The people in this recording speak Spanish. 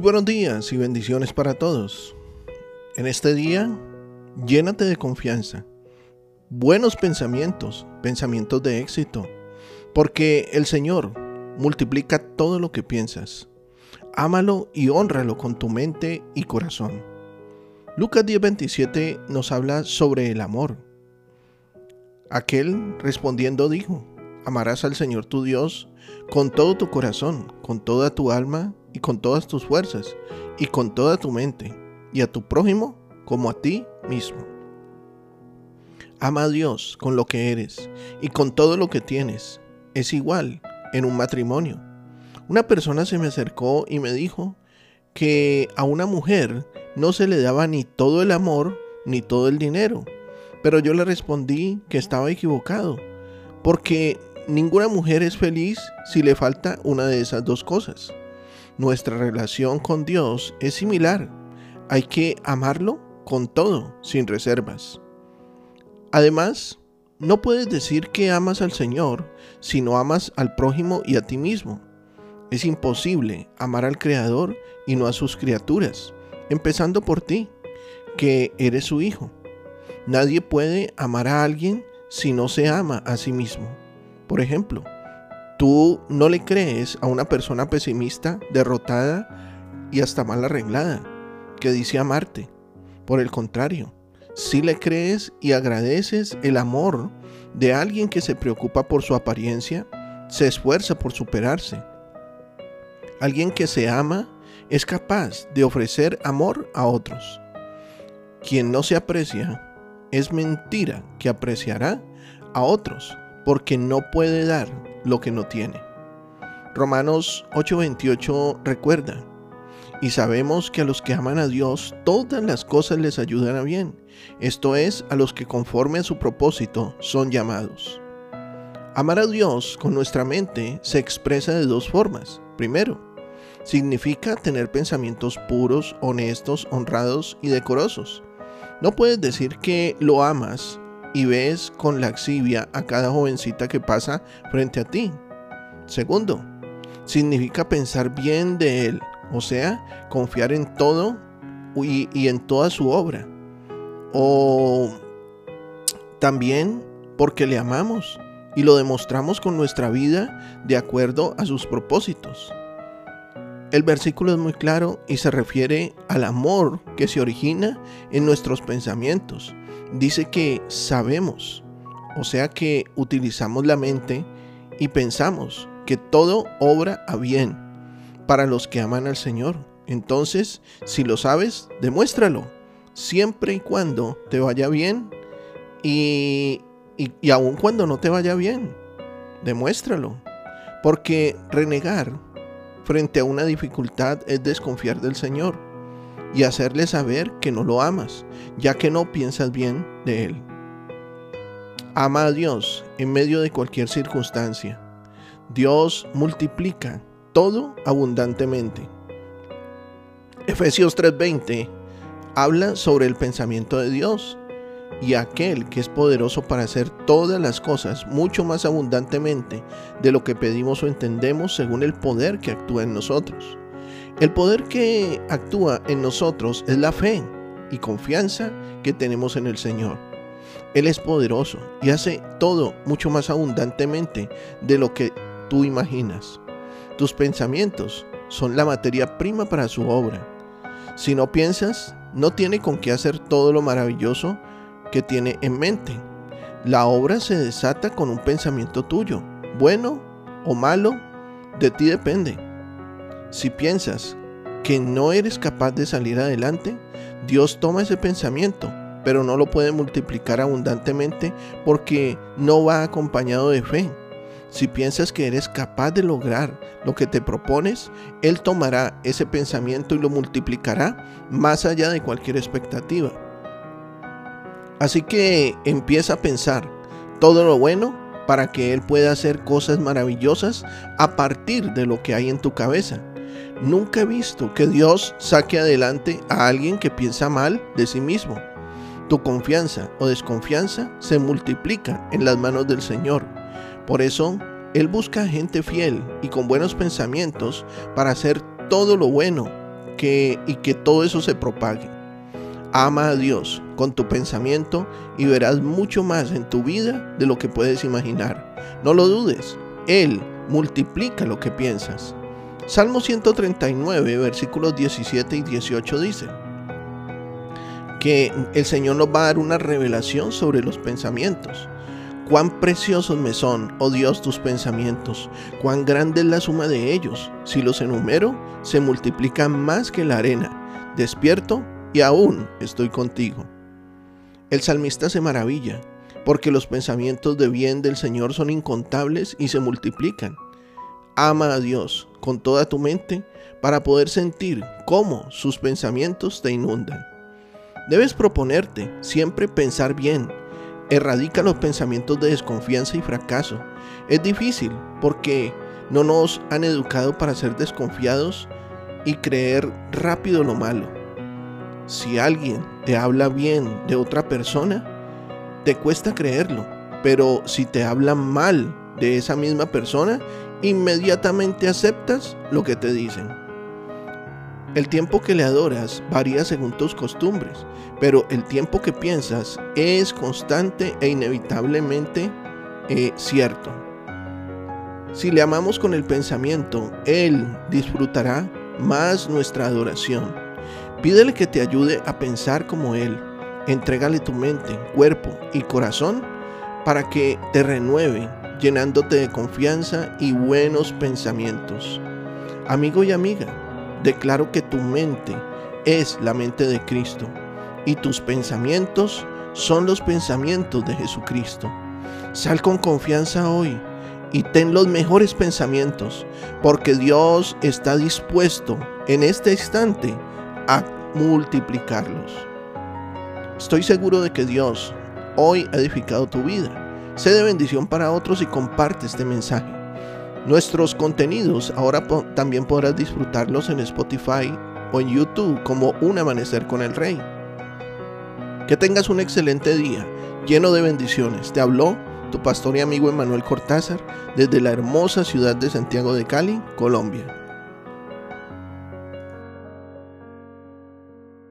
Buenos días y bendiciones para todos. En este día, llénate de confianza, buenos pensamientos, pensamientos de éxito, porque el Señor multiplica todo lo que piensas. Ámalo y honralo con tu mente y corazón. Lucas 10:27 nos habla sobre el amor. Aquel respondiendo dijo, amarás al Señor tu Dios con todo tu corazón, con toda tu alma y con todas tus fuerzas y con toda tu mente, y a tu prójimo como a ti mismo. Ama a Dios con lo que eres y con todo lo que tienes. Es igual en un matrimonio. Una persona se me acercó y me dijo que a una mujer no se le daba ni todo el amor ni todo el dinero. Pero yo le respondí que estaba equivocado, porque ninguna mujer es feliz si le falta una de esas dos cosas. Nuestra relación con Dios es similar. Hay que amarlo con todo, sin reservas. Además, no puedes decir que amas al Señor si no amas al prójimo y a ti mismo. Es imposible amar al Creador y no a sus criaturas, empezando por ti, que eres su hijo. Nadie puede amar a alguien si no se ama a sí mismo. Por ejemplo, tú no le crees a una persona pesimista, derrotada y hasta mal arreglada, que dice amarte. Por el contrario, si le crees y agradeces el amor de alguien que se preocupa por su apariencia, se esfuerza por superarse. Alguien que se ama es capaz de ofrecer amor a otros. Quien no se aprecia, es mentira que apreciará a otros porque no puede dar lo que no tiene. Romanos 8:28 recuerda, y sabemos que a los que aman a Dios todas las cosas les ayudan a bien, esto es, a los que conforme a su propósito son llamados. Amar a Dios con nuestra mente se expresa de dos formas. Primero, significa tener pensamientos puros, honestos, honrados y decorosos. No puedes decir que lo amas y ves con laxivia a cada jovencita que pasa frente a ti. Segundo, significa pensar bien de Él, o sea, confiar en todo y, y en toda su obra. O también porque le amamos y lo demostramos con nuestra vida de acuerdo a sus propósitos. El versículo es muy claro y se refiere al amor que se origina en nuestros pensamientos dice que sabemos, o sea que utilizamos la mente y pensamos que todo obra a bien para los que aman al Señor. Entonces, si lo sabes, demuéstralo, siempre y cuando te vaya bien y, y, y aun cuando no te vaya bien, demuéstralo. Porque renegar frente a una dificultad es desconfiar del Señor y hacerle saber que no lo amas, ya que no piensas bien de él. Ama a Dios en medio de cualquier circunstancia. Dios multiplica todo abundantemente. Efesios 3:20 habla sobre el pensamiento de Dios y aquel que es poderoso para hacer todas las cosas mucho más abundantemente de lo que pedimos o entendemos según el poder que actúa en nosotros. El poder que actúa en nosotros es la fe y confianza que tenemos en el Señor. Él es poderoso y hace todo mucho más abundantemente de lo que tú imaginas. Tus pensamientos son la materia prima para su obra. Si no piensas, no tiene con qué hacer todo lo maravilloso que tiene en mente. La obra se desata con un pensamiento tuyo, bueno o malo, de ti depende. Si piensas que no eres capaz de salir adelante, Dios toma ese pensamiento, pero no lo puede multiplicar abundantemente porque no va acompañado de fe. Si piensas que eres capaz de lograr lo que te propones, Él tomará ese pensamiento y lo multiplicará más allá de cualquier expectativa. Así que empieza a pensar todo lo bueno para que Él pueda hacer cosas maravillosas a partir de lo que hay en tu cabeza. Nunca he visto que Dios saque adelante a alguien que piensa mal de sí mismo. Tu confianza o desconfianza se multiplica en las manos del Señor. Por eso, Él busca gente fiel y con buenos pensamientos para hacer todo lo bueno que, y que todo eso se propague. Ama a Dios con tu pensamiento y verás mucho más en tu vida de lo que puedes imaginar. No lo dudes, Él multiplica lo que piensas. Salmo 139, versículos 17 y 18 dice que el Señor nos va a dar una revelación sobre los pensamientos. Cuán preciosos me son, oh Dios, tus pensamientos, cuán grande es la suma de ellos. Si los enumero, se multiplican más que la arena. Despierto y aún estoy contigo. El salmista se maravilla, porque los pensamientos de bien del Señor son incontables y se multiplican. Ama a Dios con toda tu mente para poder sentir cómo sus pensamientos te inundan. Debes proponerte siempre pensar bien. Erradica los pensamientos de desconfianza y fracaso. Es difícil porque no nos han educado para ser desconfiados y creer rápido lo malo. Si alguien te habla bien de otra persona, te cuesta creerlo, pero si te hablan mal de esa misma persona, inmediatamente aceptas lo que te dicen. El tiempo que le adoras varía según tus costumbres, pero el tiempo que piensas es constante e inevitablemente eh, cierto. Si le amamos con el pensamiento, Él disfrutará más nuestra adoración. Pídele que te ayude a pensar como Él. Entrégale tu mente, cuerpo y corazón para que te renueve, llenándote de confianza y buenos pensamientos. Amigo y amiga, declaro que tu mente es la mente de Cristo y tus pensamientos son los pensamientos de Jesucristo. Sal con confianza hoy y ten los mejores pensamientos, porque Dios está dispuesto en este instante a multiplicarlos. Estoy seguro de que Dios hoy ha edificado tu vida. Sé de bendición para otros y comparte este mensaje. Nuestros contenidos ahora también podrás disfrutarlos en Spotify o en YouTube como Un Amanecer con el Rey. Que tengas un excelente día lleno de bendiciones. Te habló tu pastor y amigo Emanuel Cortázar desde la hermosa ciudad de Santiago de Cali, Colombia.